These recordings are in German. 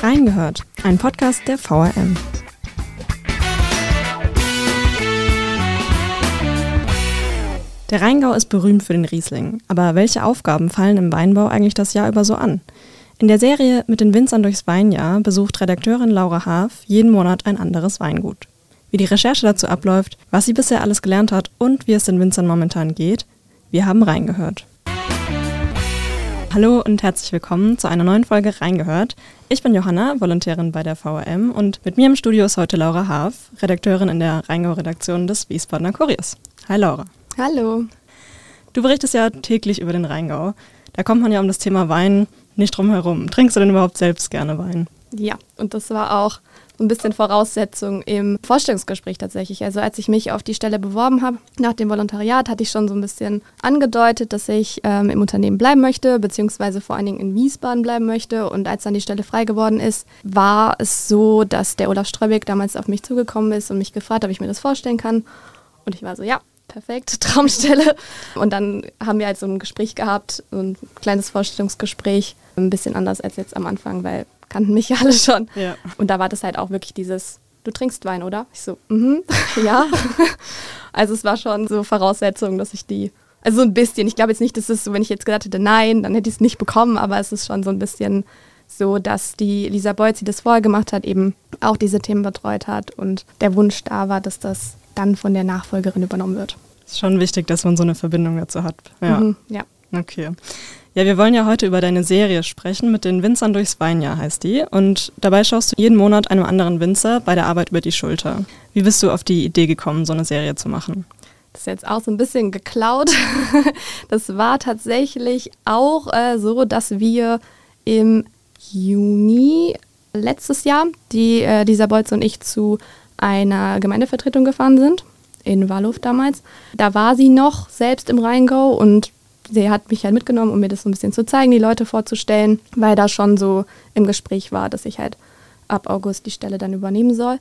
Reingehört, ein Podcast der VRM. Der Rheingau ist berühmt für den Riesling, aber welche Aufgaben fallen im Weinbau eigentlich das Jahr über so an? In der Serie Mit den Winzern durchs Weinjahr besucht Redakteurin Laura Haaf jeden Monat ein anderes Weingut. Wie die Recherche dazu abläuft, was sie bisher alles gelernt hat und wie es den Winzern momentan geht, wir haben reingehört. Hallo und herzlich willkommen zu einer neuen Folge Reingehört. Ich bin Johanna, Volontärin bei der VRM und mit mir im Studio ist heute Laura Haaf, Redakteurin in der Rheingau-Redaktion des Wiesbadener Kuriers. Hi Laura. Hallo. Du berichtest ja täglich über den Rheingau. Da kommt man ja um das Thema Wein nicht drum herum. Trinkst du denn überhaupt selbst gerne Wein? Ja, und das war auch ein bisschen Voraussetzung im Vorstellungsgespräch tatsächlich. Also als ich mich auf die Stelle beworben habe, nach dem Volontariat, hatte ich schon so ein bisschen angedeutet, dass ich ähm, im Unternehmen bleiben möchte, beziehungsweise vor allen Dingen in Wiesbaden bleiben möchte. Und als dann die Stelle frei geworden ist, war es so, dass der Olaf Ströbeck damals auf mich zugekommen ist und mich gefragt, ob ich mir das vorstellen kann. Und ich war so, ja, perfekt, Traumstelle. Und dann haben wir halt so ein Gespräch gehabt, so ein kleines Vorstellungsgespräch, ein bisschen anders als jetzt am Anfang, weil kannten mich ja alle schon. Ja. Und da war das halt auch wirklich dieses, du trinkst Wein, oder? Ich so, mhm, ja. also es war schon so Voraussetzung, dass ich die, also so ein bisschen, ich glaube jetzt nicht, dass es so, wenn ich jetzt gesagt hätte, nein, dann hätte ich es nicht bekommen, aber es ist schon so ein bisschen so, dass die Lisa Beuth, die das vorher gemacht hat, eben auch diese Themen betreut hat und der Wunsch da war, dass das dann von der Nachfolgerin übernommen wird. Es ist schon wichtig, dass man so eine Verbindung dazu hat. Ja. Mhm, ja. Okay. Ja, wir wollen ja heute über deine Serie sprechen. Mit den Winzern durchs Weinjahr heißt die. Und dabei schaust du jeden Monat einem anderen Winzer bei der Arbeit über die Schulter. Wie bist du auf die Idee gekommen, so eine Serie zu machen? Das ist jetzt auch so ein bisschen geklaut. Das war tatsächlich auch äh, so, dass wir im Juni letztes Jahr, die äh, Lisa Bolz und ich zu einer Gemeindevertretung gefahren sind, in Wallhof damals. Da war sie noch selbst im Rheingau und sie hat mich halt mitgenommen, um mir das so ein bisschen zu zeigen, die Leute vorzustellen, weil da schon so im Gespräch war, dass ich halt ab August die Stelle dann übernehmen soll.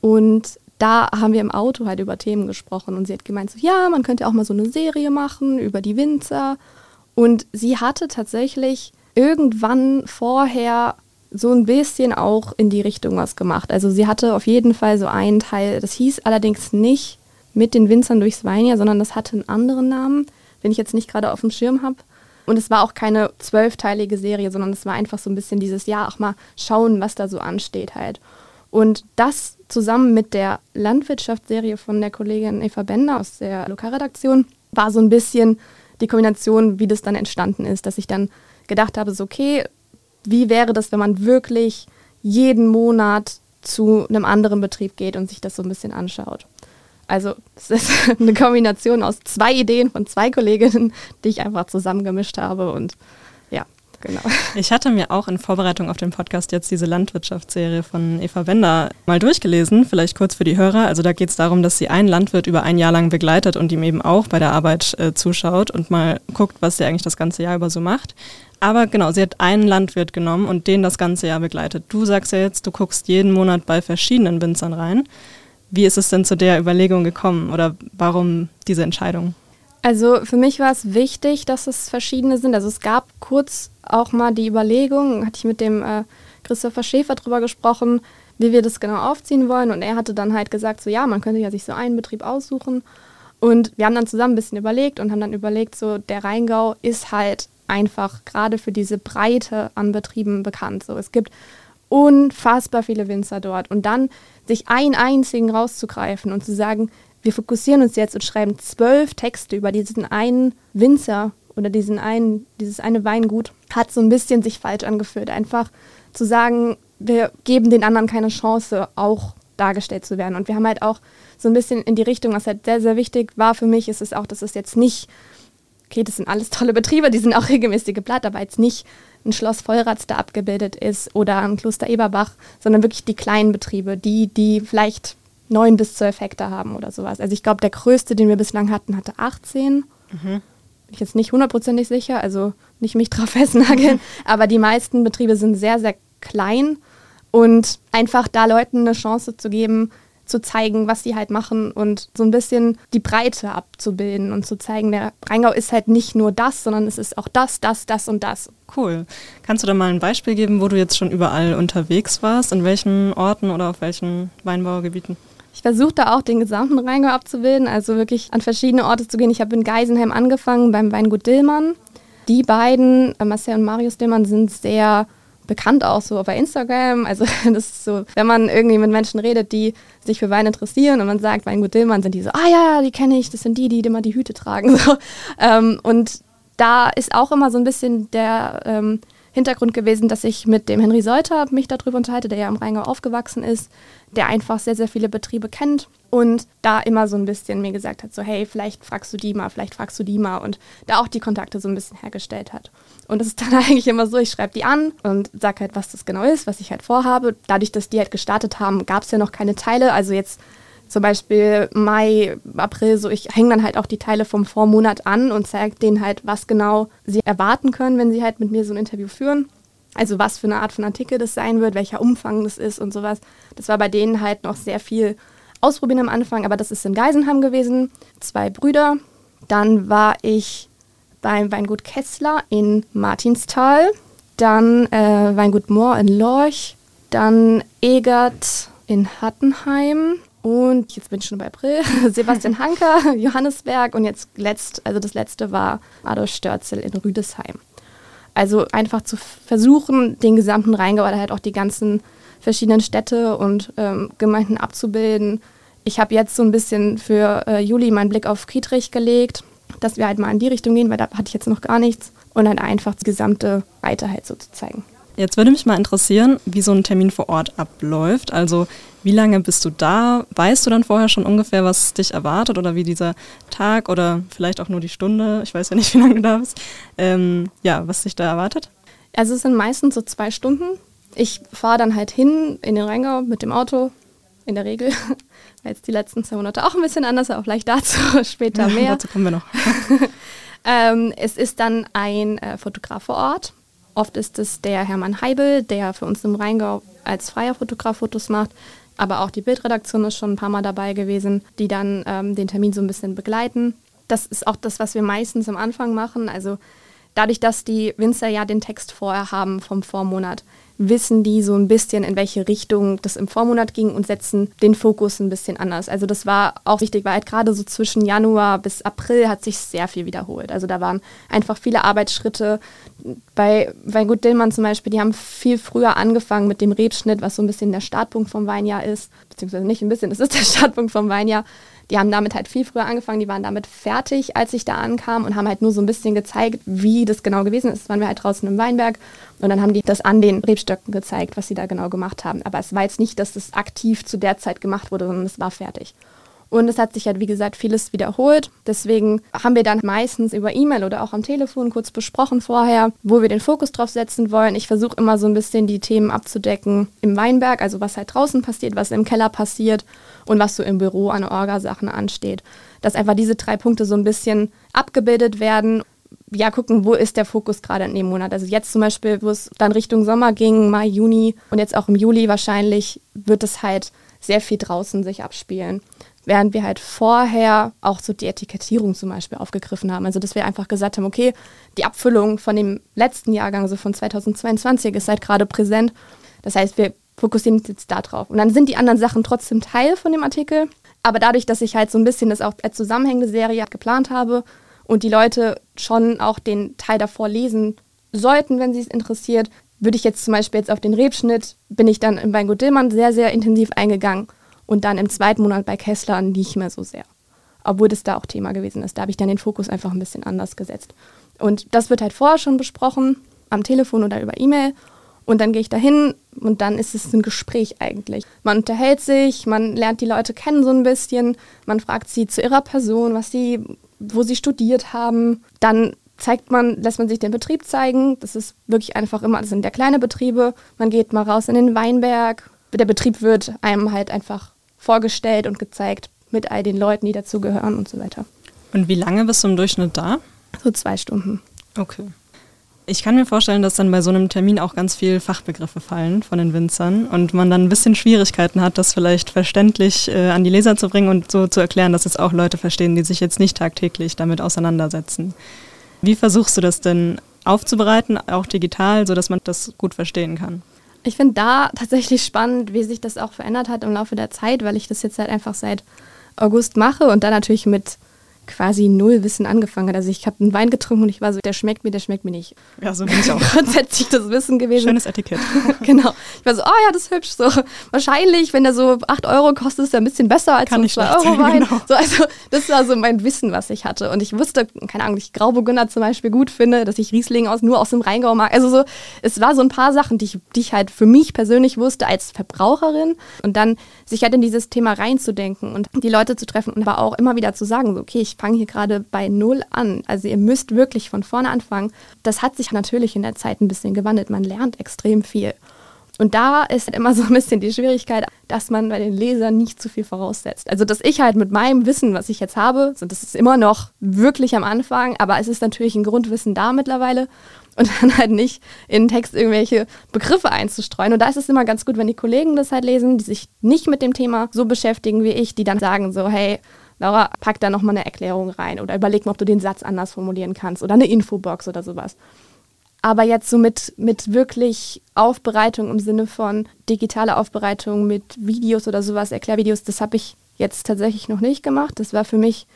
Und da haben wir im Auto halt über Themen gesprochen und sie hat gemeint, so ja, man könnte auch mal so eine Serie machen über die Winzer. Und sie hatte tatsächlich irgendwann vorher so ein bisschen auch in die Richtung was gemacht. Also sie hatte auf jeden Fall so einen Teil, das hieß allerdings nicht mit den Winzern durchs Weinjahr, sondern das hatte einen anderen Namen den ich jetzt nicht gerade auf dem Schirm habe. Und es war auch keine zwölfteilige Serie, sondern es war einfach so ein bisschen dieses Jahr auch mal schauen, was da so ansteht halt. Und das zusammen mit der Landwirtschaftsserie von der Kollegin Eva Bender aus der Lokalredaktion war so ein bisschen die Kombination, wie das dann entstanden ist, dass ich dann gedacht habe, so okay, wie wäre das, wenn man wirklich jeden Monat zu einem anderen Betrieb geht und sich das so ein bisschen anschaut. Also es ist eine Kombination aus zwei Ideen von zwei Kolleginnen, die ich einfach zusammengemischt habe und ja, genau. Ich hatte mir auch in Vorbereitung auf den Podcast jetzt diese Landwirtschaftsserie von Eva Wender mal durchgelesen, vielleicht kurz für die Hörer. Also da geht es darum, dass sie einen Landwirt über ein Jahr lang begleitet und ihm eben auch bei der Arbeit äh, zuschaut und mal guckt, was er eigentlich das ganze Jahr über so macht. Aber genau, sie hat einen Landwirt genommen und den das ganze Jahr begleitet. Du sagst ja jetzt, du guckst jeden Monat bei verschiedenen Winzern rein. Wie ist es denn zu der Überlegung gekommen oder warum diese Entscheidung? Also für mich war es wichtig, dass es verschiedene sind. Also es gab kurz auch mal die Überlegung, hatte ich mit dem äh, Christopher Schäfer drüber gesprochen, wie wir das genau aufziehen wollen. Und er hatte dann halt gesagt, so ja, man könnte ja sich so einen Betrieb aussuchen. Und wir haben dann zusammen ein bisschen überlegt und haben dann überlegt, so der Rheingau ist halt einfach gerade für diese Breite an Betrieben bekannt. So es gibt unfassbar viele Winzer dort. Und dann sich einen einzigen rauszugreifen und zu sagen, wir fokussieren uns jetzt und schreiben zwölf Texte über diesen einen Winzer oder diesen einen, dieses eine Weingut, hat so ein bisschen sich falsch angefühlt. Einfach zu sagen, wir geben den anderen keine Chance, auch dargestellt zu werden. Und wir haben halt auch so ein bisschen in die Richtung, was halt sehr, sehr wichtig war für mich, ist es auch, dass es jetzt nicht, okay, das sind alles tolle Betriebe, die sind auch regelmäßige Blatt, aber jetzt nicht ein Schloss Vollrats da abgebildet ist oder ein Kloster Eberbach, sondern wirklich die kleinen Betriebe, die, die vielleicht neun bis zwölf Hektar haben oder sowas. Also ich glaube, der größte, den wir bislang hatten, hatte 18. Mhm. Bin ich jetzt nicht hundertprozentig sicher, also nicht mich drauf festnageln, mhm. aber die meisten Betriebe sind sehr, sehr klein und einfach da Leuten eine Chance zu geben, zu zeigen, was sie halt machen und so ein bisschen die Breite abzubilden und zu zeigen, der Rheingau ist halt nicht nur das, sondern es ist auch das, das, das und das. Cool. Kannst du da mal ein Beispiel geben, wo du jetzt schon überall unterwegs warst? In welchen Orten oder auf welchen Weinbaugebieten? Ich versuche da auch den gesamten Rheingau abzubilden, also wirklich an verschiedene Orte zu gehen. Ich habe in Geisenheim angefangen beim Weingut Dillmann. Die beiden, äh, Marcel und Marius Dillmann, sind sehr bekannt auch so bei Instagram. Also das ist so, wenn man irgendwie mit Menschen redet, die sich für Wein interessieren und man sagt Weingut Dillmann, sind die so, ah ja, die kenne ich, das sind die, die immer die Hüte tragen. So. Ähm, und da ist auch immer so ein bisschen der ähm, Hintergrund gewesen, dass ich mit dem Henry Seuter mich darüber unterhalte, der ja im Rheingau aufgewachsen ist, der einfach sehr, sehr viele Betriebe kennt und da immer so ein bisschen mir gesagt hat, so hey, vielleicht fragst du die mal, vielleicht fragst du die mal und da auch die Kontakte so ein bisschen hergestellt hat. Und das ist dann eigentlich immer so, ich schreibe die an und sage halt, was das genau ist, was ich halt vorhabe. Dadurch, dass die halt gestartet haben, gab es ja noch keine Teile, also jetzt zum Beispiel Mai, April, so ich hänge dann halt auch die Teile vom Vormonat an und zeige denen halt, was genau sie erwarten können, wenn sie halt mit mir so ein Interview führen. Also was für eine Art von Artikel das sein wird, welcher Umfang das ist und sowas. Das war bei denen halt noch sehr viel ausprobieren am Anfang, aber das ist in Geisenham gewesen. Zwei Brüder. Dann war ich beim Weingut Kessler in Martinsthal. Dann äh, Weingut Moor in Lorch. Dann Egert in Hattenheim. Und jetzt bin ich schon bei April. Sebastian Hanker, Johannesberg und jetzt letzt, also das letzte war Adolf Störzel in Rüdesheim. Also einfach zu versuchen, den gesamten Rheingau oder halt auch die ganzen verschiedenen Städte und ähm, Gemeinden abzubilden. Ich habe jetzt so ein bisschen für äh, Juli meinen Blick auf Friedrich gelegt, dass wir halt mal in die Richtung gehen, weil da hatte ich jetzt noch gar nichts. Und dann einfach die gesamte Breite halt so zu zeigen. Jetzt würde mich mal interessieren, wie so ein Termin vor Ort abläuft. Also wie lange bist du da? Weißt du dann vorher schon ungefähr, was dich erwartet oder wie dieser Tag oder vielleicht auch nur die Stunde, ich weiß ja nicht, wie lange du da bist, ähm, ja, was dich da erwartet? Also es sind meistens so zwei Stunden. Ich fahre dann halt hin in den Rheingau mit dem Auto, in der Regel. Jetzt die letzten zwei Monate auch ein bisschen anders, aber vielleicht dazu später ja, mehr. Dazu kommen wir noch. ähm, es ist dann ein äh, Fotograf vor Ort. Oft ist es der Hermann Heibel, der für uns im Rheingau als freier Fotograf Fotos macht. Aber auch die Bildredaktion ist schon ein paar Mal dabei gewesen, die dann ähm, den Termin so ein bisschen begleiten. Das ist auch das, was wir meistens am Anfang machen. Also dadurch, dass die Winzer ja den Text vorher haben vom Vormonat, wissen die so ein bisschen, in welche Richtung das im Vormonat ging und setzen den Fokus ein bisschen anders. Also das war auch wichtig, weil halt gerade so zwischen Januar bis April hat sich sehr viel wiederholt. Also da waren einfach viele Arbeitsschritte. Bei Weingut Dillmann zum Beispiel, die haben viel früher angefangen mit dem Rebschnitt, was so ein bisschen der Startpunkt vom Weinjahr ist. Beziehungsweise nicht ein bisschen, das ist der Startpunkt vom Weinjahr. Die haben damit halt viel früher angefangen, die waren damit fertig, als ich da ankam und haben halt nur so ein bisschen gezeigt, wie das genau gewesen ist. Das waren wir halt draußen im Weinberg und dann haben die das an den Rebstöcken gezeigt, was sie da genau gemacht haben. Aber es war jetzt nicht, dass das aktiv zu der Zeit gemacht wurde, sondern es war fertig. Und es hat sich halt, wie gesagt, vieles wiederholt. Deswegen haben wir dann meistens über E-Mail oder auch am Telefon kurz besprochen vorher, wo wir den Fokus drauf setzen wollen. Ich versuche immer so ein bisschen die Themen abzudecken im Weinberg, also was halt draußen passiert, was im Keller passiert und was so im Büro an Orgasachen ansteht. Dass einfach diese drei Punkte so ein bisschen abgebildet werden ja, gucken, wo ist der Fokus gerade in dem Monat. Also jetzt zum Beispiel, wo es dann Richtung Sommer ging, Mai, Juni und jetzt auch im Juli wahrscheinlich, wird es halt sehr viel draußen sich abspielen während wir halt vorher auch so die Etikettierung zum Beispiel aufgegriffen haben. Also dass wir einfach gesagt haben, okay, die Abfüllung von dem letzten Jahrgang, so von 2022, ist halt gerade präsent. Das heißt, wir fokussieren uns jetzt da drauf. Und dann sind die anderen Sachen trotzdem Teil von dem Artikel. Aber dadurch, dass ich halt so ein bisschen das auch als zusammenhängende Serie geplant habe und die Leute schon auch den Teil davor lesen sollten, wenn sie es interessiert, würde ich jetzt zum Beispiel jetzt auf den Rebschnitt, bin ich dann in Weingut Dillmann sehr, sehr intensiv eingegangen und dann im zweiten Monat bei Kessler nicht mehr so sehr. Obwohl das da auch Thema gewesen ist. Da habe ich dann den Fokus einfach ein bisschen anders gesetzt. Und das wird halt vorher schon besprochen, am Telefon oder über E-Mail. Und dann gehe ich dahin und dann ist es ein Gespräch eigentlich. Man unterhält sich, man lernt die Leute kennen so ein bisschen, man fragt sie zu ihrer Person, was sie, wo sie studiert haben. Dann zeigt man, lässt man sich den Betrieb zeigen. Das ist wirklich einfach immer, das sind ja kleine Betriebe. Man geht mal raus in den Weinberg. Der Betrieb wird einem halt einfach vorgestellt und gezeigt mit all den Leuten, die dazugehören und so weiter. Und wie lange bist du im Durchschnitt da? So zwei Stunden. Okay. Ich kann mir vorstellen, dass dann bei so einem Termin auch ganz viel Fachbegriffe fallen von den Winzern und man dann ein bisschen Schwierigkeiten hat, das vielleicht verständlich äh, an die Leser zu bringen und so zu erklären, dass es auch Leute verstehen, die sich jetzt nicht tagtäglich damit auseinandersetzen. Wie versuchst du das denn aufzubereiten, auch digital, sodass man das gut verstehen kann? Ich finde da tatsächlich spannend, wie sich das auch verändert hat im Laufe der Zeit, weil ich das jetzt halt einfach seit August mache und dann natürlich mit quasi null Wissen angefangen hat. Also ich habe einen Wein getrunken und ich war so, der schmeckt mir, der schmeckt mir nicht. Ja, so bin ich auch. Grundsätzlich das Wissen gewesen. Schönes Etikett. genau. Ich war so, oh ja, das ist hübsch. So, wahrscheinlich, wenn der so 8 Euro kostet, ist er ein bisschen besser als Kann so ein 2 Euro Wein. Genau. So, also das war so mein Wissen, was ich hatte. Und ich wusste, keine Ahnung, dass ich Grauburgunder zum Beispiel gut finde, dass ich Riesling aus, nur aus dem Rheingau mag. Also so, es war so ein paar Sachen, die ich, die ich halt für mich persönlich wusste als Verbraucherin. Und dann sich halt in dieses Thema reinzudenken und die Leute zu treffen und aber auch immer wieder zu sagen, so, okay, ich fange hier gerade bei Null an. Also ihr müsst wirklich von vorne anfangen. Das hat sich natürlich in der Zeit ein bisschen gewandelt. Man lernt extrem viel. Und da ist halt immer so ein bisschen die Schwierigkeit, dass man bei den Lesern nicht zu viel voraussetzt. Also, dass ich halt mit meinem Wissen, was ich jetzt habe, so, das ist immer noch wirklich am Anfang, aber es ist natürlich ein Grundwissen da mittlerweile und dann halt nicht in den Text irgendwelche Begriffe einzustreuen. Und da ist es immer ganz gut, wenn die Kollegen das halt lesen, die sich nicht mit dem Thema so beschäftigen wie ich, die dann sagen so, hey, Laura, pack da nochmal eine Erklärung rein oder überleg mal, ob du den Satz anders formulieren kannst oder eine Infobox oder sowas. Aber jetzt so mit, mit wirklich Aufbereitung im Sinne von digitale Aufbereitung mit Videos oder sowas, Erklärvideos, das habe ich jetzt tatsächlich noch nicht gemacht. Das war für mich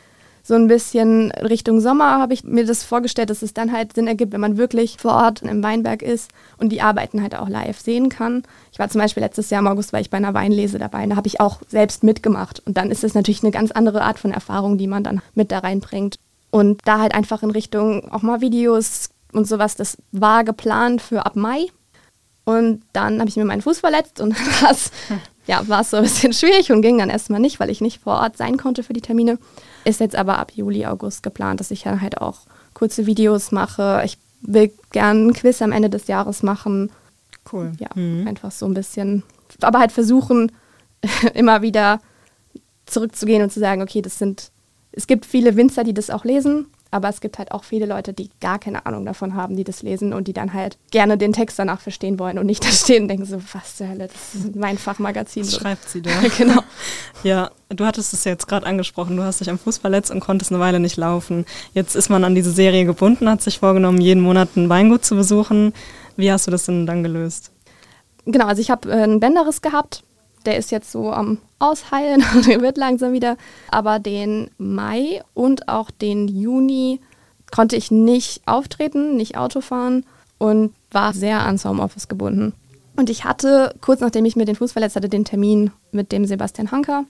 so ein bisschen Richtung Sommer habe ich mir das vorgestellt, dass es dann halt Sinn ergibt, wenn man wirklich vor Ort im Weinberg ist und die Arbeiten halt auch live sehen kann. Ich war zum Beispiel letztes Jahr im August, war ich bei einer Weinlese dabei und da habe ich auch selbst mitgemacht. Und dann ist es natürlich eine ganz andere Art von Erfahrung, die man dann mit da reinbringt. Und da halt einfach in Richtung auch mal Videos und sowas, das war geplant für ab Mai. Und dann habe ich mir meinen Fuß verletzt und das ja, war so ein bisschen schwierig und ging dann erstmal nicht, weil ich nicht vor Ort sein konnte für die Termine. Ist jetzt aber ab Juli, August geplant, dass ich dann halt auch kurze Videos mache. Ich will gern ein Quiz am Ende des Jahres machen. Cool. Ja, mhm. einfach so ein bisschen. Aber halt versuchen, immer wieder zurückzugehen und zu sagen, okay, das sind, es gibt viele Winzer, die das auch lesen, aber es gibt halt auch viele Leute, die gar keine Ahnung davon haben, die das lesen und die dann halt gerne den Text danach verstehen wollen und nicht da stehen und denken so, was zur Hölle, das ist mein Fachmagazin. Das schreibt sie da. genau. Ja, du hattest es jetzt gerade angesprochen, du hast dich am Fuß verletzt und konntest eine Weile nicht laufen. Jetzt ist man an diese Serie gebunden, hat sich vorgenommen, jeden Monat ein Weingut zu besuchen. Wie hast du das denn dann gelöst? Genau, also ich habe äh, einen Bänderriss gehabt der ist jetzt so am Ausheilen und wird langsam wieder. Aber den Mai und auch den Juni konnte ich nicht auftreten, nicht Auto fahren und war sehr ans Homeoffice gebunden. Und ich hatte, kurz nachdem ich mir den Fuß verletzt hatte, den Termin mit dem Sebastian Hanker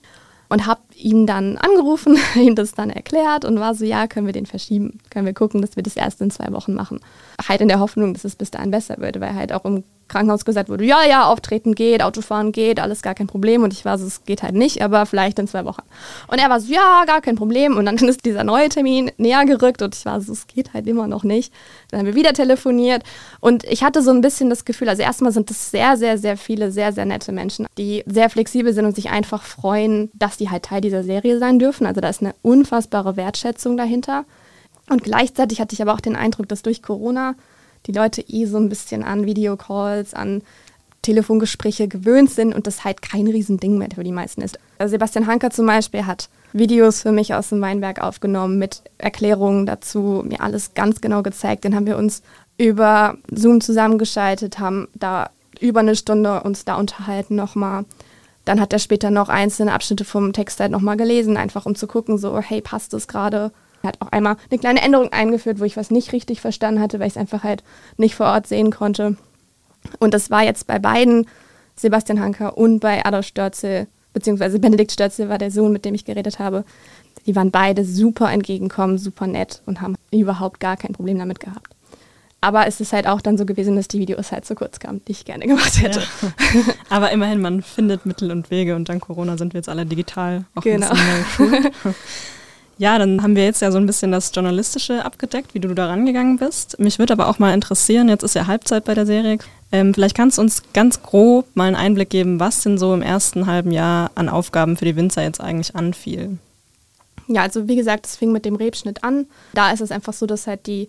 und habe ihn dann angerufen, ihm das dann erklärt und war so, ja, können wir den verschieben, können wir gucken, dass wir das erst in zwei Wochen machen. Halt in der Hoffnung, dass es bis dahin besser wird, weil halt auch im Krankenhaus gesagt wurde, ja, ja, auftreten geht, Autofahren geht, alles gar kein Problem. Und ich war so, es geht halt nicht, aber vielleicht in zwei Wochen. Und er war so, ja, gar kein Problem. Und dann ist dieser neue Termin näher gerückt und ich war so, es geht halt immer noch nicht. Dann haben wir wieder telefoniert und ich hatte so ein bisschen das Gefühl, also erstmal sind das sehr, sehr, sehr viele, sehr, sehr nette Menschen, die sehr flexibel sind und sich einfach freuen, dass die halt Teil dieser Serie sein dürfen. Also da ist eine unfassbare Wertschätzung dahinter. Und gleichzeitig hatte ich aber auch den Eindruck, dass durch Corona die Leute eh so ein bisschen an Videocalls, an Telefongespräche gewöhnt sind und das halt kein Riesending mehr für die meisten ist. Also Sebastian Hanker zum Beispiel hat Videos für mich aus dem Weinberg aufgenommen mit Erklärungen dazu, mir alles ganz genau gezeigt. Dann haben wir uns über Zoom zusammengeschaltet, haben da über eine Stunde uns da unterhalten nochmal. Dann hat er später noch einzelne Abschnitte vom Text halt nochmal gelesen, einfach um zu gucken, so, hey, passt das gerade? Er hat auch einmal eine kleine Änderung eingeführt, wo ich was nicht richtig verstanden hatte, weil ich es einfach halt nicht vor Ort sehen konnte. Und das war jetzt bei beiden, Sebastian Hanker und bei Adolf Störzel, beziehungsweise Benedikt Störzel war der Sohn, mit dem ich geredet habe. Die waren beide super entgegenkommen, super nett und haben überhaupt gar kein Problem damit gehabt. Aber es ist halt auch dann so gewesen, dass die Videos halt zu kurz kamen, die ich gerne gemacht hätte. Ja. Aber immerhin, man findet Mittel und Wege und dank Corona sind wir jetzt alle digital auch genau. Ja, dann haben wir jetzt ja so ein bisschen das Journalistische abgedeckt, wie du da rangegangen bist. Mich würde aber auch mal interessieren, jetzt ist ja Halbzeit bei der Serie. Ähm, vielleicht kannst du uns ganz grob mal einen Einblick geben, was denn so im ersten halben Jahr an Aufgaben für die Winzer jetzt eigentlich anfiel. Ja, also wie gesagt, es fing mit dem Rebschnitt an. Da ist es einfach so, dass halt die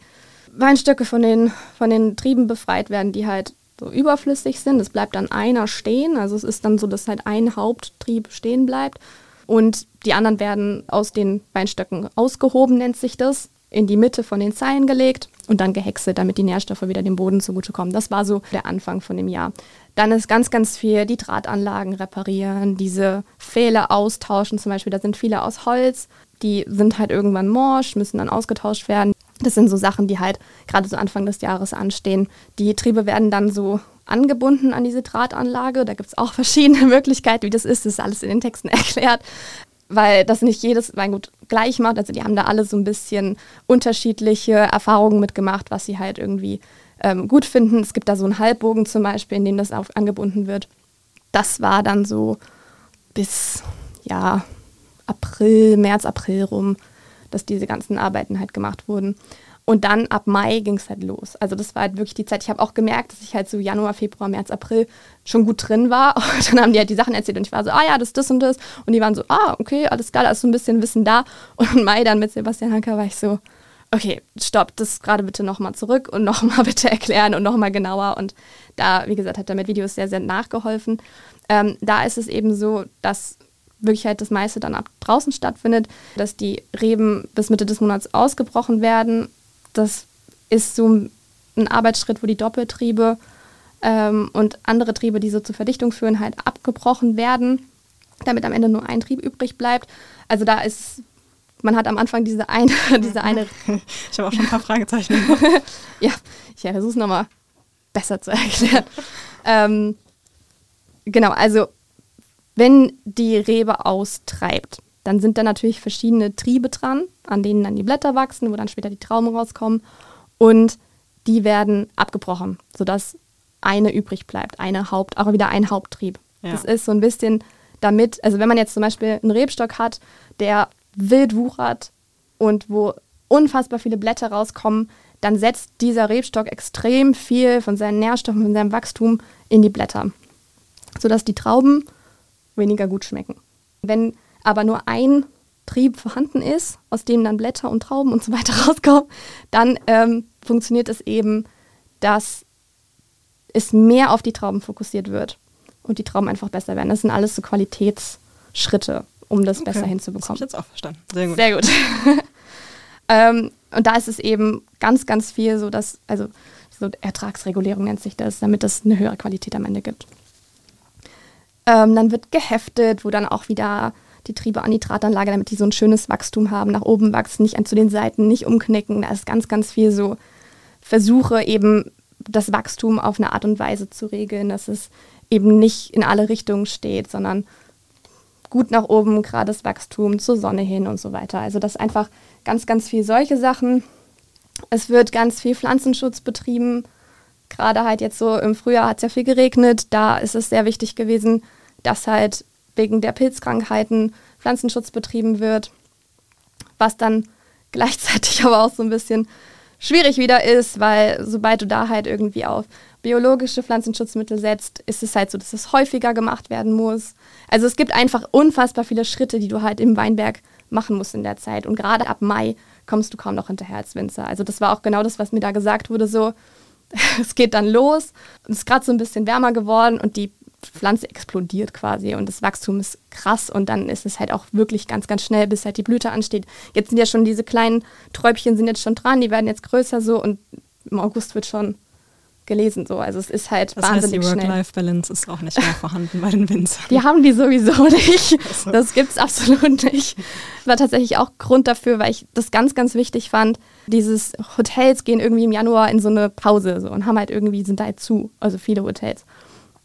Weinstöcke von den, von den Trieben befreit werden, die halt so überflüssig sind. Es bleibt dann einer stehen. Also es ist dann so, dass halt ein Haupttrieb stehen bleibt. Und die anderen werden aus den Weinstöcken ausgehoben, nennt sich das, in die Mitte von den Zeilen gelegt. und dann gehäckselt, damit die Nährstoffe wieder dem Boden zugutekommen. Das war so der Anfang von dem Jahr. Dann ist ganz, ganz viel die Drahtanlagen reparieren, diese Pfähle austauschen zum Beispiel. Da sind viele aus Holz, die sind halt irgendwann morsch, müssen dann ausgetauscht werden. Das sind so Sachen, die halt gerade so Anfang des Jahres anstehen. Die Triebe werden dann so angebunden an diese Drahtanlage. Da gibt es auch verschiedene Möglichkeiten, wie das ist. Das ist alles in den Texten erklärt weil das nicht jedes Weingut gleich macht. Also die haben da alle so ein bisschen unterschiedliche Erfahrungen mitgemacht, was sie halt irgendwie ähm, gut finden. Es gibt da so einen Halbbogen zum Beispiel, in dem das auch angebunden wird. Das war dann so bis ja April, März, April rum, dass diese ganzen Arbeiten halt gemacht wurden. Und dann ab Mai ging es halt los. Also das war halt wirklich die Zeit. Ich habe auch gemerkt, dass ich halt so Januar, Februar, März, April schon gut drin war. Und dann haben die halt die Sachen erzählt und ich war so, ah ja, das ist das und das. Und die waren so, ah, okay, alles klar, da ist so ein bisschen Wissen da. Und im Mai dann mit Sebastian Hanker war ich so, okay, stopp, das gerade bitte nochmal zurück und nochmal bitte erklären und nochmal genauer. Und da, wie gesagt, hat er mit Videos sehr, sehr nachgeholfen. Ähm, da ist es eben so, dass wirklich halt das meiste dann ab draußen stattfindet, dass die Reben bis Mitte des Monats ausgebrochen werden das ist so ein Arbeitsschritt, wo die Doppeltriebe ähm, und andere Triebe, die so zur Verdichtung führen, halt abgebrochen werden, damit am Ende nur ein Trieb übrig bleibt. Also da ist, man hat am Anfang diese eine, diese eine. Ich habe auch schon ein paar Fragezeichen. ja, ich versuche es nochmal besser zu erklären. ähm, genau, also wenn die Rebe austreibt, dann sind da natürlich verschiedene Triebe dran, an denen dann die Blätter wachsen, wo dann später die Trauben rauskommen. Und die werden abgebrochen, sodass eine übrig bleibt, eine Haupt, auch wieder ein Haupttrieb. Ja. Das ist so ein bisschen damit, also wenn man jetzt zum Beispiel einen Rebstock hat, der wild wuchert und wo unfassbar viele Blätter rauskommen, dann setzt dieser Rebstock extrem viel von seinen Nährstoffen, von seinem Wachstum in die Blätter, sodass die Trauben weniger gut schmecken. Wenn aber nur ein Trieb vorhanden ist, aus dem dann Blätter und Trauben und so weiter rauskommen, dann ähm, funktioniert es eben, dass es mehr auf die Trauben fokussiert wird und die Trauben einfach besser werden. Das sind alles so Qualitätsschritte, um das okay. besser hinzubekommen. Das habe ich jetzt auch verstanden. Sehr gut. Sehr gut. ähm, und da ist es eben ganz, ganz viel so, dass, also so Ertragsregulierung nennt sich das, damit es eine höhere Qualität am Ende gibt. Ähm, dann wird geheftet, wo dann auch wieder die Triebe an die Drahtanlage, damit die so ein schönes Wachstum haben, nach oben wachsen, nicht zu den Seiten, nicht umknicken. Da ist ganz, ganz viel so Versuche, eben das Wachstum auf eine Art und Weise zu regeln, dass es eben nicht in alle Richtungen steht, sondern gut nach oben, gerade das Wachstum zur Sonne hin und so weiter. Also das ist einfach ganz, ganz viel solche Sachen. Es wird ganz viel Pflanzenschutz betrieben. Gerade halt jetzt so im Frühjahr hat es ja viel geregnet. Da ist es sehr wichtig gewesen, dass halt wegen der Pilzkrankheiten Pflanzenschutz betrieben wird, was dann gleichzeitig aber auch so ein bisschen schwierig wieder ist, weil sobald du da halt irgendwie auf biologische Pflanzenschutzmittel setzt, ist es halt so, dass es häufiger gemacht werden muss. Also es gibt einfach unfassbar viele Schritte, die du halt im Weinberg machen musst in der Zeit. Und gerade ab Mai kommst du kaum noch hinterher als Winzer. Also das war auch genau das, was mir da gesagt wurde, so es geht dann los. Es ist gerade so ein bisschen wärmer geworden und die Pflanze explodiert quasi und das Wachstum ist krass und dann ist es halt auch wirklich ganz, ganz schnell, bis halt die Blüte ansteht. Jetzt sind ja schon diese kleinen Träubchen sind jetzt schon dran, die werden jetzt größer so und im August wird schon gelesen so. Also es ist halt das wahnsinnig heißt, die Work-Life-Balance ist auch nicht mehr vorhanden bei den Winzern. Die haben die sowieso nicht. Also. Das gibt es absolut nicht. War tatsächlich auch Grund dafür, weil ich das ganz, ganz wichtig fand. Dieses Hotels gehen irgendwie im Januar in so eine Pause so und haben halt irgendwie, sind da halt zu, also viele Hotels.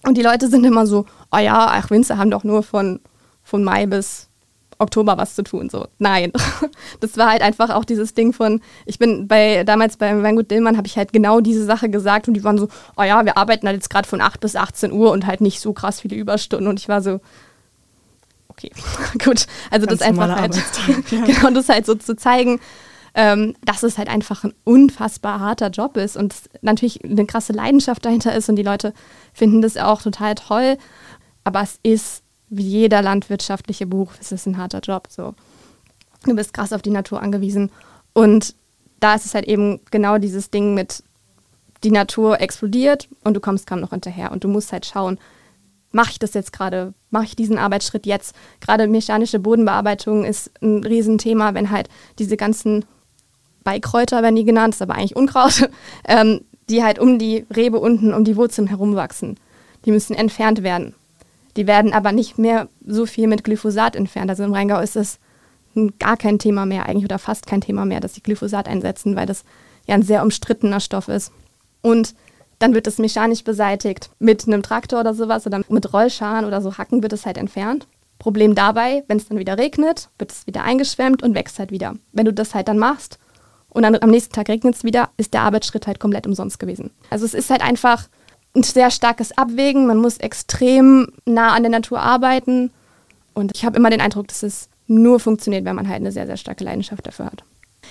Und die Leute sind immer so, oh ja, ach, Winzer haben doch nur von, von Mai bis Oktober was zu tun. So, nein. Das war halt einfach auch dieses Ding von, ich bin bei, damals beim Weingut Dillmann, habe ich halt genau diese Sache gesagt und die waren so, oh ja, wir arbeiten halt jetzt gerade von 8 bis 18 Uhr und halt nicht so krass viele Überstunden. Und ich war so, okay, gut. Also Ganz das einfach halt, ja. genau, das halt so zu zeigen, ähm, dass es halt einfach ein unfassbar harter Job ist und natürlich eine krasse Leidenschaft dahinter ist und die Leute finden das auch total toll. Aber es ist wie jeder landwirtschaftliche Beruf, es ist ein harter Job. So. Du bist krass auf die Natur angewiesen. Und da ist es halt eben genau dieses Ding mit, die Natur explodiert und du kommst kaum noch hinterher. Und du musst halt schauen, mache ich das jetzt gerade? Mache ich diesen Arbeitsschritt jetzt? Gerade mechanische Bodenbearbeitung ist ein Riesenthema, wenn halt diese ganzen Beikräuter werden die genannt, ist aber eigentlich Unkraut, ähm, die halt um die Rebe unten, um die Wurzeln herumwachsen. Die müssen entfernt werden. Die werden aber nicht mehr so viel mit Glyphosat entfernt. Also im Rheingau ist es gar kein Thema mehr eigentlich oder fast kein Thema mehr, dass sie Glyphosat einsetzen, weil das ja ein sehr umstrittener Stoff ist. Und dann wird es mechanisch beseitigt. Mit einem Traktor oder sowas oder mit Rollscharen oder so Hacken wird es halt entfernt. Problem dabei, wenn es dann wieder regnet, wird es wieder eingeschwemmt und wächst halt wieder. Wenn du das halt dann machst und dann am nächsten Tag regnet es wieder, ist der Arbeitsschritt halt komplett umsonst gewesen. Also es ist halt einfach ein sehr starkes Abwägen. Man muss extrem nah an der Natur arbeiten. Und ich habe immer den Eindruck, dass es nur funktioniert, wenn man halt eine sehr, sehr starke Leidenschaft dafür hat.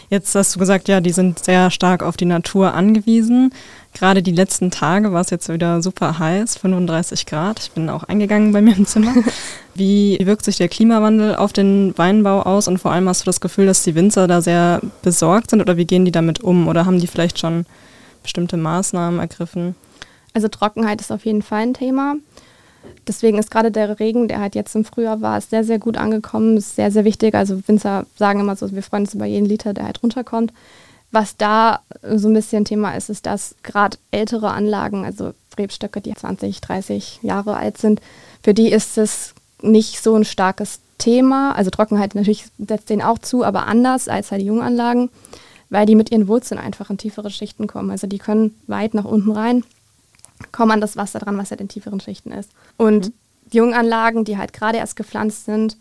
Jetzt hast du gesagt, ja, die sind sehr stark auf die Natur angewiesen. Gerade die letzten Tage war es jetzt wieder super heiß, 35 Grad. Ich bin auch eingegangen bei mir im Zimmer. Wie wirkt sich der Klimawandel auf den Weinbau aus und vor allem hast du das Gefühl, dass die Winzer da sehr besorgt sind oder wie gehen die damit um oder haben die vielleicht schon bestimmte Maßnahmen ergriffen? Also Trockenheit ist auf jeden Fall ein Thema. Deswegen ist gerade der Regen, der halt jetzt im Frühjahr war, sehr, sehr gut angekommen. Ist sehr, sehr wichtig. Also Winzer sagen immer so, wir freuen uns über jeden Liter, der halt runterkommt. Was da so ein bisschen Thema ist, ist, dass gerade ältere Anlagen, also Rebstöcke, die 20, 30 Jahre alt sind, für die ist es nicht so ein starkes Thema. Also Trockenheit natürlich setzt denen auch zu, aber anders als halt die Junganlagen, weil die mit ihren Wurzeln einfach in tiefere Schichten kommen. Also die können weit nach unten rein kommen an das Wasser dran, was ja in tieferen Schichten ist. Und mhm. Junganlagen, die halt gerade erst gepflanzt sind,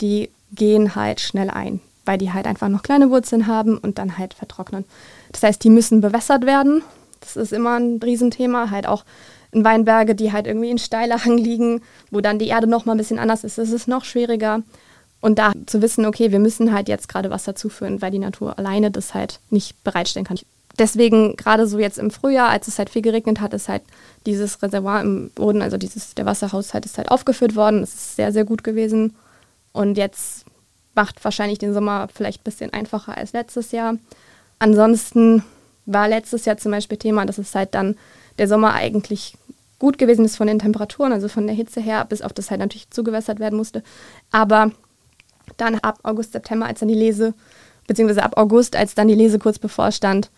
die gehen halt schnell ein, weil die halt einfach noch kleine Wurzeln haben und dann halt vertrocknen. Das heißt, die müssen bewässert werden. Das ist immer ein Riesenthema. Halt auch in Weinberge, die halt irgendwie in Steillagen liegen, wo dann die Erde noch mal ein bisschen anders ist, ist es noch schwieriger. Und da zu wissen, okay, wir müssen halt jetzt gerade Wasser zuführen, weil die Natur alleine das halt nicht bereitstellen kann deswegen gerade so jetzt im Frühjahr, als es halt viel geregnet hat, ist halt dieses Reservoir im Boden, also dieses, der Wasserhaushalt ist halt aufgeführt worden. Das ist sehr, sehr gut gewesen. Und jetzt macht wahrscheinlich den Sommer vielleicht ein bisschen einfacher als letztes Jahr. Ansonsten war letztes Jahr zum Beispiel Thema, dass es halt dann der Sommer eigentlich gut gewesen ist von den Temperaturen, also von der Hitze her, bis auf das halt natürlich zugewässert werden musste. Aber dann ab August, September, als dann die Lese, beziehungsweise ab August, als dann die Lese kurz bevorstand,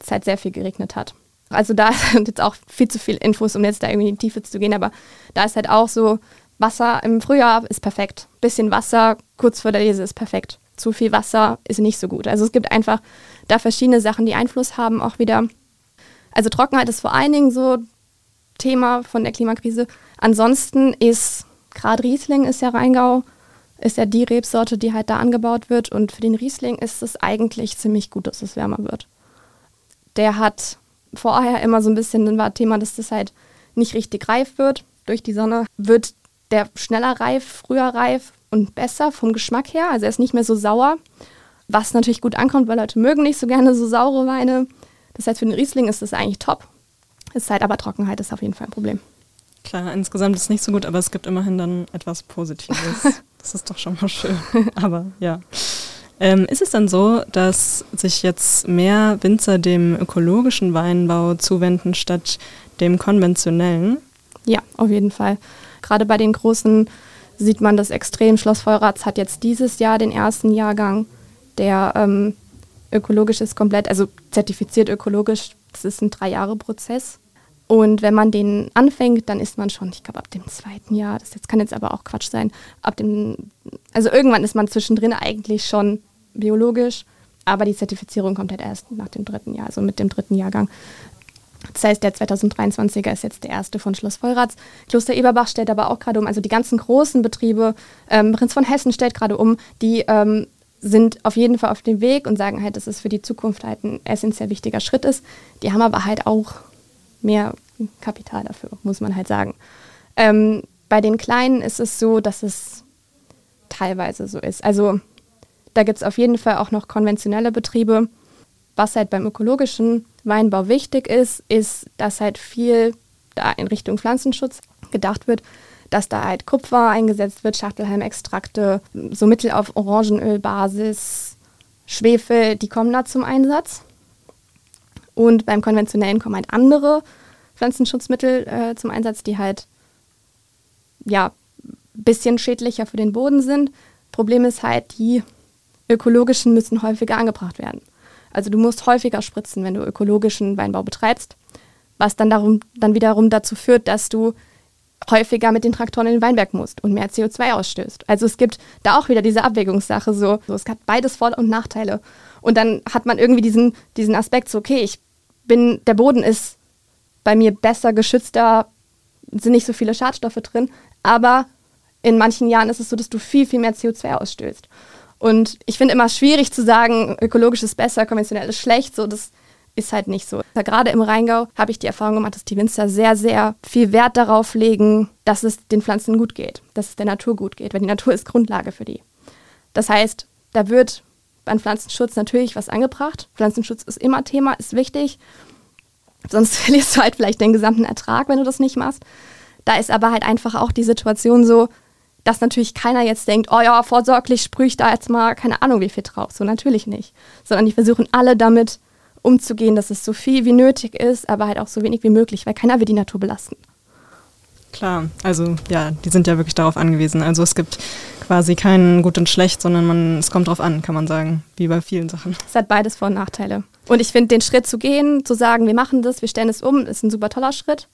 es halt sehr viel geregnet hat. Also da sind jetzt auch viel zu viele Infos, um jetzt da irgendwie in die Tiefe zu gehen, aber da ist halt auch so, Wasser im Frühjahr ist perfekt. Bisschen Wasser kurz vor der Lese ist perfekt. Zu viel Wasser ist nicht so gut. Also es gibt einfach da verschiedene Sachen, die Einfluss haben auch wieder. Also Trockenheit ist vor allen Dingen so Thema von der Klimakrise. Ansonsten ist gerade Riesling ist ja Rheingau, ist ja die Rebsorte, die halt da angebaut wird. Und für den Riesling ist es eigentlich ziemlich gut, dass es wärmer wird der hat vorher immer so ein bisschen, war Thema, dass das halt nicht richtig reif wird durch die Sonne, wird der schneller reif, früher reif und besser vom Geschmack her. Also er ist nicht mehr so sauer, was natürlich gut ankommt, weil Leute mögen nicht so gerne so saure Weine. Das heißt, für den Riesling ist das eigentlich top. Ist halt aber Trockenheit ist auf jeden Fall ein Problem. Klar, insgesamt ist es nicht so gut, aber es gibt immerhin dann etwas Positives. das ist doch schon mal schön. aber ja. Ähm, ist es dann so, dass sich jetzt mehr Winzer dem ökologischen Weinbau zuwenden statt dem konventionellen? Ja, auf jeden Fall. Gerade bei den großen sieht man das extrem. Schloss Feuratz hat jetzt dieses Jahr den ersten Jahrgang, der ähm, ökologisch ist komplett, also zertifiziert ökologisch. Das ist ein Drei-Jahre-Prozess. Und wenn man den anfängt, dann ist man schon, ich glaube, ab dem zweiten Jahr, das jetzt kann jetzt aber auch Quatsch sein, ab dem, also irgendwann ist man zwischendrin eigentlich schon biologisch, aber die Zertifizierung kommt halt erst nach dem dritten Jahr, also mit dem dritten Jahrgang. Das heißt, der 2023er ist jetzt der erste von Schloss Vollrats. Kloster Eberbach stellt aber auch gerade um, also die ganzen großen Betriebe, ähm, Prinz von Hessen stellt gerade um, die ähm, sind auf jeden Fall auf dem Weg und sagen halt, dass es für die Zukunft halt ein essentiell wichtiger Schritt ist. Die haben aber halt auch mehr Kapital dafür, muss man halt sagen. Ähm, bei den Kleinen ist es so, dass es teilweise so ist. Also da gibt es auf jeden Fall auch noch konventionelle Betriebe. Was halt beim ökologischen Weinbau wichtig ist, ist, dass halt viel da in Richtung Pflanzenschutz gedacht wird, dass da halt Kupfer eingesetzt wird, Schachtelhalmextrakte, so Mittel auf Orangenölbasis, Schwefel, die kommen da zum Einsatz. Und beim konventionellen kommen halt andere Pflanzenschutzmittel äh, zum Einsatz, die halt ja bisschen schädlicher für den Boden sind. Problem ist halt, die ökologischen müssen häufiger angebracht werden. Also du musst häufiger spritzen, wenn du ökologischen Weinbau betreibst, was dann, darum, dann wiederum dazu führt, dass du häufiger mit den Traktoren in den Weinberg musst und mehr CO2 ausstößt. Also es gibt da auch wieder diese Abwägungssache so, so es hat beides Vor- und Nachteile. Und dann hat man irgendwie diesen, diesen Aspekt so, okay, ich bin, der Boden ist bei mir besser geschützter, sind nicht so viele Schadstoffe drin, aber in manchen Jahren ist es so, dass du viel, viel mehr CO2 ausstößt. Und ich finde immer schwierig zu sagen, ökologisch ist besser, konventionell ist schlecht. So, das ist halt nicht so. Gerade im Rheingau habe ich die Erfahrung gemacht, dass die Winzer sehr, sehr viel Wert darauf legen, dass es den Pflanzen gut geht, dass es der Natur gut geht, weil die Natur ist Grundlage für die. Das heißt, da wird beim Pflanzenschutz natürlich was angebracht. Pflanzenschutz ist immer Thema, ist wichtig. Sonst verlierst du halt vielleicht den gesamten Ertrag, wenn du das nicht machst. Da ist aber halt einfach auch die Situation so, dass natürlich keiner jetzt denkt, oh ja, vorsorglich sprühe ich da jetzt mal keine Ahnung wie viel drauf. So natürlich nicht. Sondern die versuchen alle damit umzugehen, dass es so viel wie nötig ist, aber halt auch so wenig wie möglich, weil keiner will die Natur belasten. Klar, also ja, die sind ja wirklich darauf angewiesen. Also es gibt quasi kein Gut und Schlecht, sondern man, es kommt drauf an, kann man sagen, wie bei vielen Sachen. Es hat beides Vor- und Nachteile. Und ich finde, den Schritt zu gehen, zu sagen, wir machen das, wir stellen es um, ist ein super toller Schritt.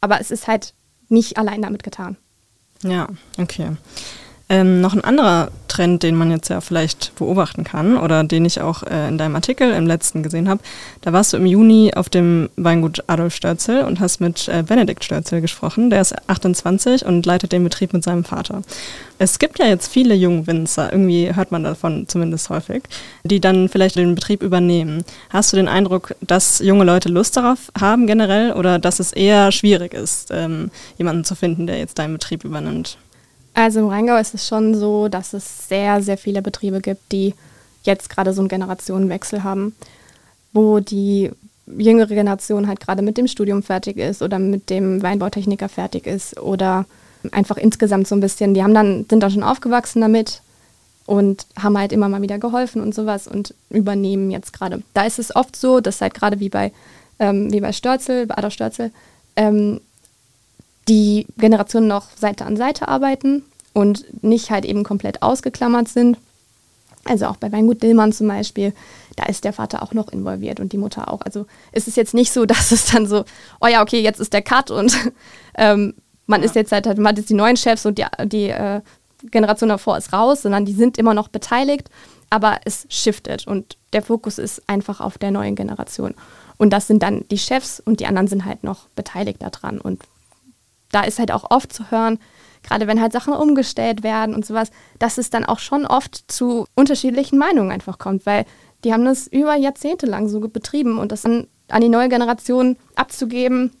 Aber es ist halt nicht allein damit getan. Ja, okay. Ähm, noch ein anderer Trend, den man jetzt ja vielleicht beobachten kann oder den ich auch äh, in deinem Artikel im letzten gesehen habe. Da warst du im Juni auf dem Weingut Adolf Störzel und hast mit äh, Benedikt Störzel gesprochen. Der ist 28 und leitet den Betrieb mit seinem Vater. Es gibt ja jetzt viele Jungwinzer, irgendwie hört man davon zumindest häufig, die dann vielleicht den Betrieb übernehmen. Hast du den Eindruck, dass junge Leute Lust darauf haben generell oder dass es eher schwierig ist, ähm, jemanden zu finden, der jetzt deinen Betrieb übernimmt? Also im Rheingau ist es schon so, dass es sehr, sehr viele Betriebe gibt, die jetzt gerade so einen Generationenwechsel haben, wo die jüngere Generation halt gerade mit dem Studium fertig ist oder mit dem Weinbautechniker fertig ist oder einfach insgesamt so ein bisschen, die haben dann, sind dann schon aufgewachsen damit und haben halt immer mal wieder geholfen und sowas und übernehmen jetzt gerade. Da ist es oft so, dass halt gerade wie bei, ähm, wie bei Störzel, bei Adolf Störzel, ähm, die Generationen noch Seite an Seite arbeiten und nicht halt eben komplett ausgeklammert sind. Also auch bei Weingut Dillmann zum Beispiel, da ist der Vater auch noch involviert und die Mutter auch. Also ist es jetzt nicht so, dass es dann so, oh ja, okay, jetzt ist der Cut und ähm, man ja. ist jetzt halt, man hat jetzt die neuen Chefs und die, die äh, Generation davor ist raus, sondern die sind immer noch beteiligt, aber es shiftet und der Fokus ist einfach auf der neuen Generation. Und das sind dann die Chefs und die anderen sind halt noch beteiligt daran und da ist halt auch oft zu hören, gerade wenn halt Sachen umgestellt werden und sowas, dass es dann auch schon oft zu unterschiedlichen Meinungen einfach kommt, weil die haben das über Jahrzehnte lang so betrieben und das dann an die neue Generation abzugeben,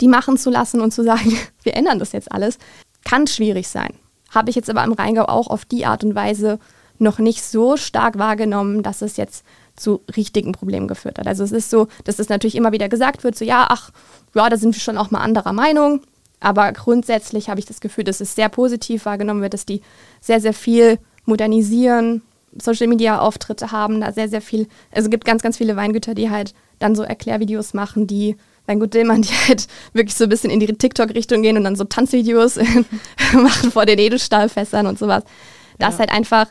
die machen zu lassen und zu sagen, wir ändern das jetzt alles, kann schwierig sein. Habe ich jetzt aber im Rheingau auch auf die Art und Weise noch nicht so stark wahrgenommen, dass es jetzt zu richtigen Problemen geführt hat. Also es ist so, dass es natürlich immer wieder gesagt wird, so ja, ach, ja, da sind wir schon auch mal anderer Meinung. Aber grundsätzlich habe ich das Gefühl, dass es sehr positiv wahrgenommen wird, dass die sehr, sehr viel modernisieren, Social Media Auftritte haben, da sehr, sehr viel. Also es gibt ganz, ganz viele Weingüter, die halt dann so Erklärvideos machen, die Weingut Dillmann, die halt wirklich so ein bisschen in die TikTok-Richtung gehen und dann so Tanzvideos machen vor den Edelstahlfässern und sowas. Das ja. halt einfach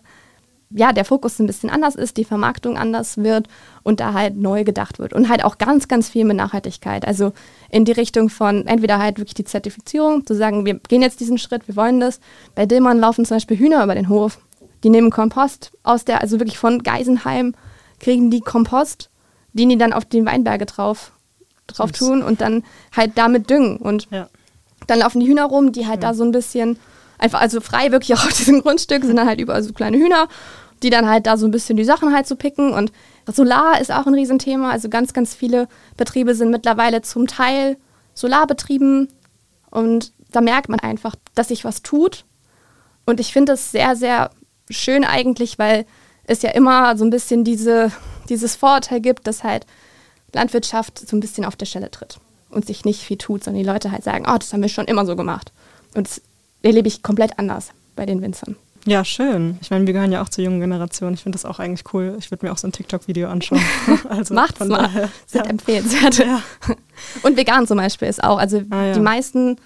ja, der Fokus ein bisschen anders ist, die Vermarktung anders wird und da halt neu gedacht wird. Und halt auch ganz, ganz viel mit Nachhaltigkeit. Also in die Richtung von entweder halt wirklich die Zertifizierung, zu sagen, wir gehen jetzt diesen Schritt, wir wollen das. Bei Dillmann laufen zum Beispiel Hühner über den Hof. Die nehmen Kompost aus der, also wirklich von Geisenheim, kriegen die Kompost, den die dann auf die Weinberge drauf, drauf tun und dann halt damit düngen. Und ja. dann laufen die Hühner rum, die halt ja. da so ein bisschen einfach, also frei wirklich auch auf diesem Grundstück, sind dann halt überall so kleine Hühner, die dann halt da so ein bisschen die Sachen halt so picken. Und Solar ist auch ein Riesenthema. Also ganz, ganz viele Betriebe sind mittlerweile zum Teil Solarbetrieben. Und da merkt man einfach, dass sich was tut. Und ich finde es sehr, sehr schön eigentlich, weil es ja immer so ein bisschen diese, dieses Vorurteil gibt, dass halt Landwirtschaft so ein bisschen auf der Stelle tritt und sich nicht viel tut, sondern die Leute halt sagen, oh, das haben wir schon immer so gemacht. Und es erlebe ich komplett anders bei den Winzern. Ja, schön. Ich meine, wir gehören ja auch zur jungen Generation. Ich finde das auch eigentlich cool. Ich würde mir auch so ein TikTok-Video anschauen. also Macht's mal. Daher, Sind ja. empfehlenswert. Ja. Und vegan zum Beispiel ist auch. Also ah, ja. die meisten,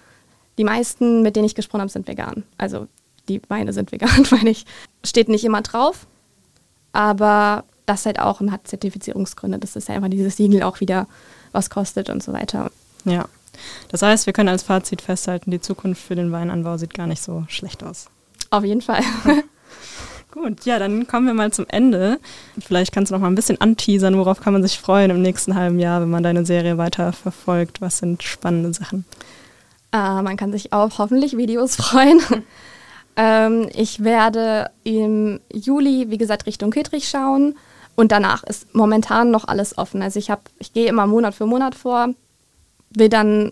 die meisten, mit denen ich gesprochen habe, sind vegan. Also die Weine sind vegan, meine ich. Steht nicht immer drauf. Aber das halt auch und hat Zertifizierungsgründe. Das ist ja einfach dieses Siegel auch wieder, was kostet und so weiter. Ja. Das heißt, wir können als Fazit festhalten, die Zukunft für den Weinanbau sieht gar nicht so schlecht aus. Auf jeden Fall. Gut, ja, dann kommen wir mal zum Ende. Vielleicht kannst du noch mal ein bisschen anteasern, worauf kann man sich freuen im nächsten halben Jahr, wenn man deine Serie weiter verfolgt. Was sind spannende Sachen? Äh, man kann sich auf hoffentlich Videos freuen. ähm, ich werde im Juli, wie gesagt, Richtung Kittrich schauen. Und danach ist momentan noch alles offen. Also ich habe, ich gehe immer Monat für Monat vor, will dann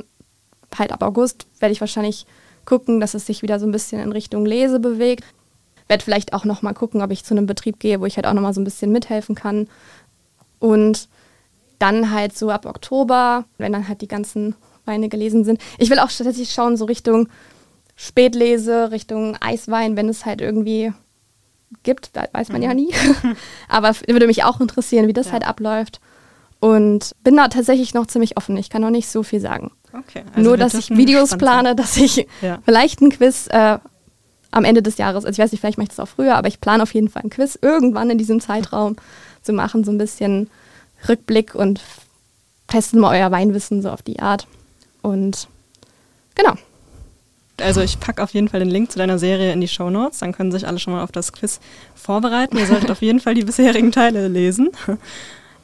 halt ab August werde ich wahrscheinlich gucken, dass es sich wieder so ein bisschen in Richtung Lese bewegt. Werde vielleicht auch noch mal gucken, ob ich zu einem Betrieb gehe, wo ich halt auch noch mal so ein bisschen mithelfen kann. Und dann halt so ab Oktober, wenn dann halt die ganzen Weine gelesen sind. Ich will auch tatsächlich schauen, so Richtung Spätlese, Richtung Eiswein, wenn es halt irgendwie gibt, weiß man mhm. ja nie. Aber würde mich auch interessieren, wie das ja. halt abläuft. Und bin da tatsächlich noch ziemlich offen. Ich kann noch nicht so viel sagen. Okay, also Nur, dass ich Videos plane, dass ich ja. vielleicht ein Quiz äh, am Ende des Jahres, also ich weiß nicht, vielleicht mache ich es auch früher, aber ich plane auf jeden Fall ein Quiz irgendwann in diesem Zeitraum zu machen, so ein bisschen Rückblick und testen mal euer Weinwissen so auf die Art. Und genau. Also ich packe auf jeden Fall den Link zu deiner Serie in die Show Notes, dann können sich alle schon mal auf das Quiz vorbereiten. Ihr solltet auf jeden Fall die bisherigen Teile lesen.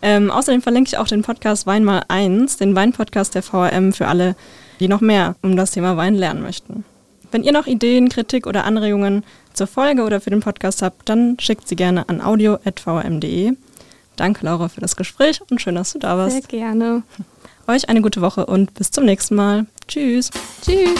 Ähm, außerdem verlinke ich auch den Podcast Wein mal eins, den Weinpodcast der VRM für alle, die noch mehr um das Thema Wein lernen möchten. Wenn ihr noch Ideen, Kritik oder Anregungen zur Folge oder für den Podcast habt, dann schickt sie gerne an audio.vrm.de. Danke, Laura, für das Gespräch und schön, dass du da warst. Sehr gerne. Euch eine gute Woche und bis zum nächsten Mal. Tschüss. Tschüss.